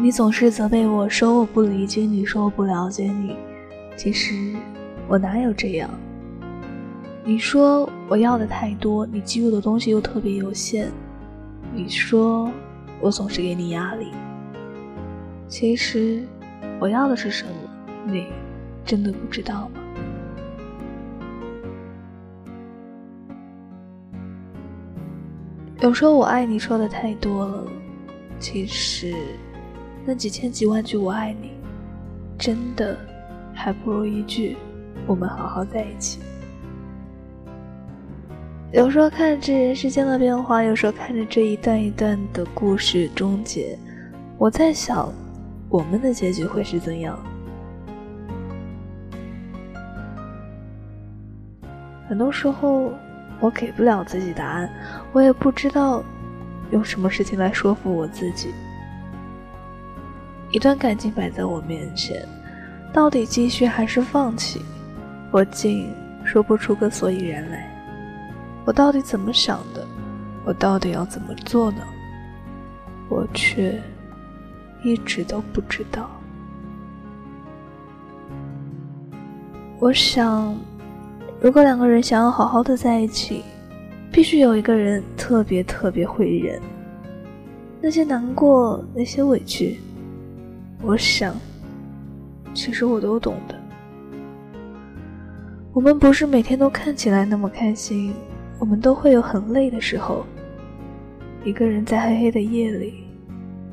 你总是责备我说我不理解你，说我不了解你。其实我哪有这样？你说我要的太多，你给予的东西又特别有限。你说我总是给你压力。其实我要的是什么？你真的不知道吗？有时候我爱你说的太多了，其实那几千几万句我爱你，真的。还不如一句“我们好好在一起”。有时候看着人世间的变化，有时候看着这一段一段的故事终结，我在想，我们的结局会是怎样？很多时候，我给不了自己答案，我也不知道用什么事情来说服我自己。一段感情摆在我面前。到底继续还是放弃？我竟说不出个所以然来。我到底怎么想的？我到底要怎么做呢？我却一直都不知道。我想，如果两个人想要好好的在一起，必须有一个人特别特别会忍。那些难过，那些委屈，我想。其实我都懂的。我们不是每天都看起来那么开心，我们都会有很累的时候。一个人在黑黑的夜里，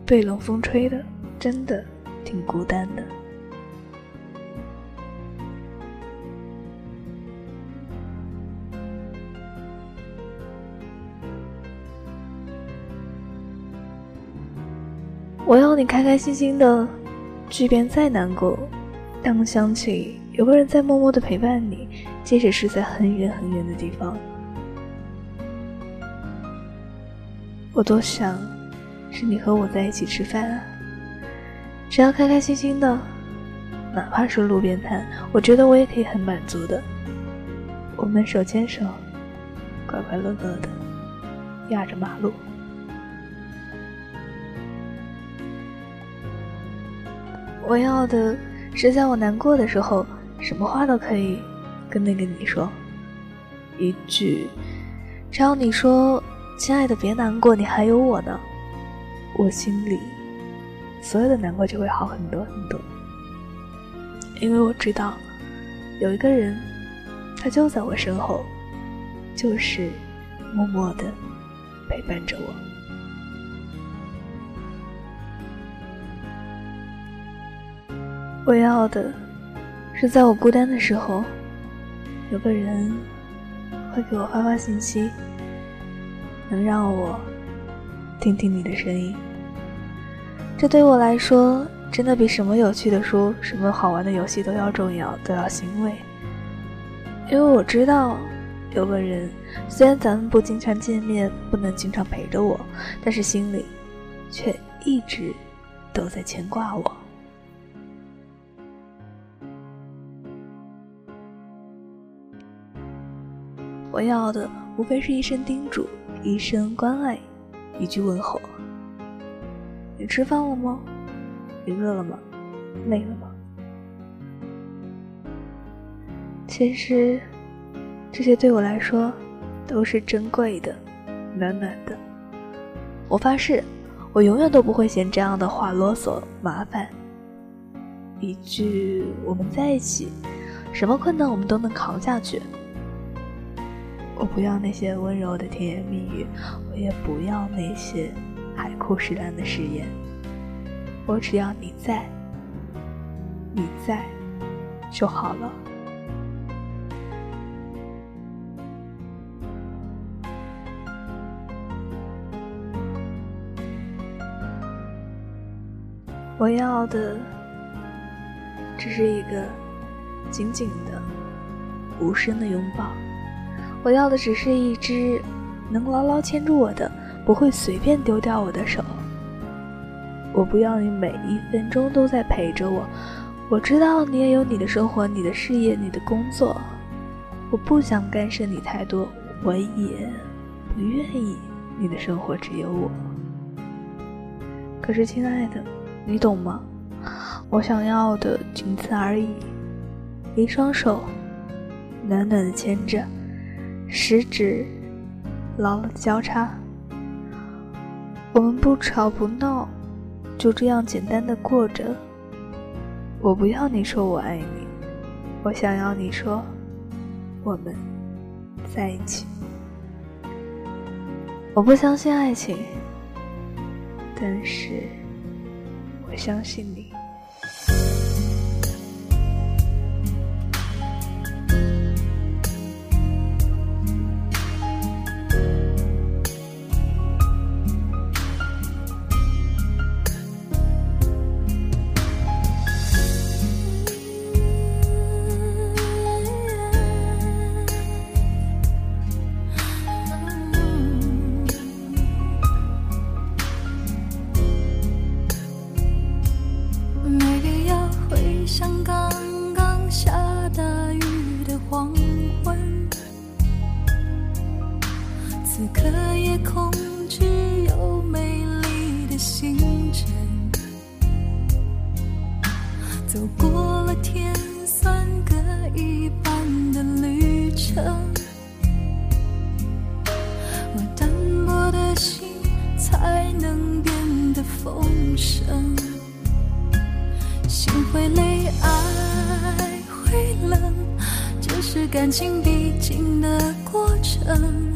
被冷风吹的，真的挺孤单的。我要你开开心心的。即便再难过，当想起有个人在默默的陪伴你，即使是在很远很远的地方，我多想是你和我在一起吃饭啊！只要开开心心的，哪怕是路边摊，我觉得我也可以很满足的。我们手牵手，快快乐乐的压着马路。我要的是，在我难过的时候，什么话都可以跟那个你说，一句“只要你说，亲爱的，别难过，你还有我呢”，我心里所有的难过就会好很多很多。因为我知道，有一个人，他就在我身后，就是默默的陪伴着我。我要的是，在我孤单的时候，有个人会给我发发信息，能让我听听你的声音。这对我来说，真的比什么有趣的书、什么好玩的游戏都要重要，都要欣慰。因为我知道，有个人虽然咱们不经常见面，不能经常陪着我，但是心里却一直都在牵挂我。我要的无非是一声叮嘱，一声关爱，一句问候。你吃饭了吗？你饿了吗？累了吗？其实，这些对我来说都是珍贵的、暖暖的。我发誓，我永远都不会嫌这样的话啰嗦、麻烦。一句“我们在一起”，什么困难我们都能扛下去。我不要那些温柔的甜言蜜语，我也不要那些海枯石烂的誓言。我只要你在，你在就好了。我要的只是一个紧紧的、无声的拥抱。我要的只是一只能牢牢牵住我的，不会随便丢掉我的手。我不要你每一分钟都在陪着我，我知道你也有你的生活、你的事业、你的工作。我不想干涉你太多，我也不愿意你的生活只有我。可是，亲爱的，你懂吗？我想要的仅此而已，一双手暖暖的牵着，食指牢牢交叉。我们不吵不闹，就这样简单的过着。我不要你说我爱你，我想要你说我们在一起。我不相信爱情，但是我相信你。此刻夜空只有美丽的星辰走过了甜酸各一半的旅程，我单薄的心才能变得丰盛。心会累，爱会冷，这是感情必经的过程。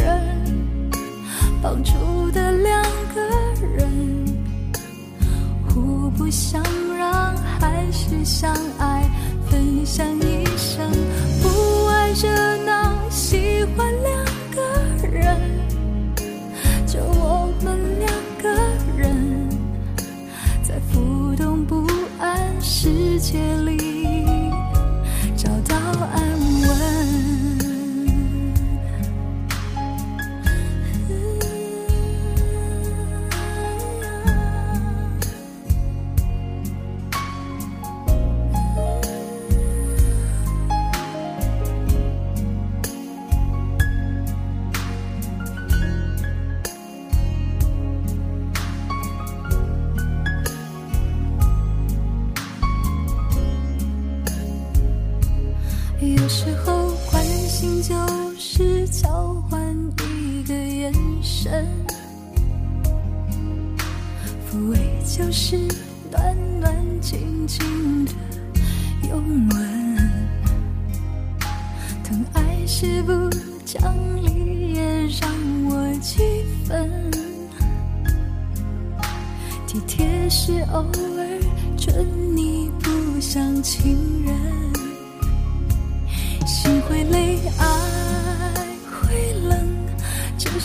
绑住的两个人，互不相让，还是相爱。分享一生，不爱热闹，喜欢两个人，就我们两个人，在浮动不安世界里交换一个眼神，抚慰就是暖暖静静的拥吻，疼爱是不讲理也让我几分，体贴是偶尔准你不像情人。心会累，爱，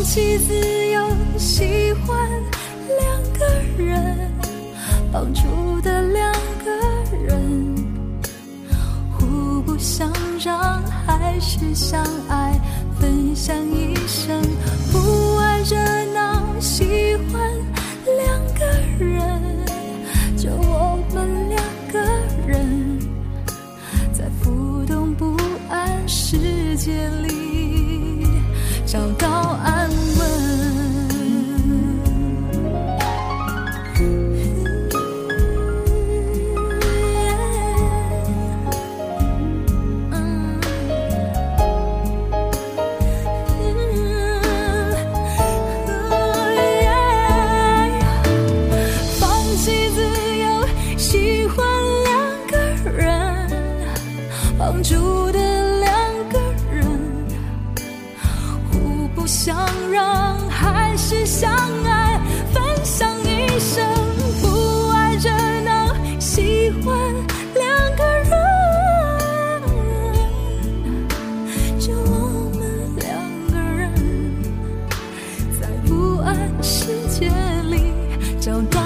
放弃自由，喜欢两个人，绑住的两个人，互不相让，还是相爱，分享一生，不爱热闹，喜欢两个人。就我们两个人，在浮动不安世界里住的两个人互不相让还是相爱分享一生不爱热闹喜欢两个人。就我们两个人在不安世界里找到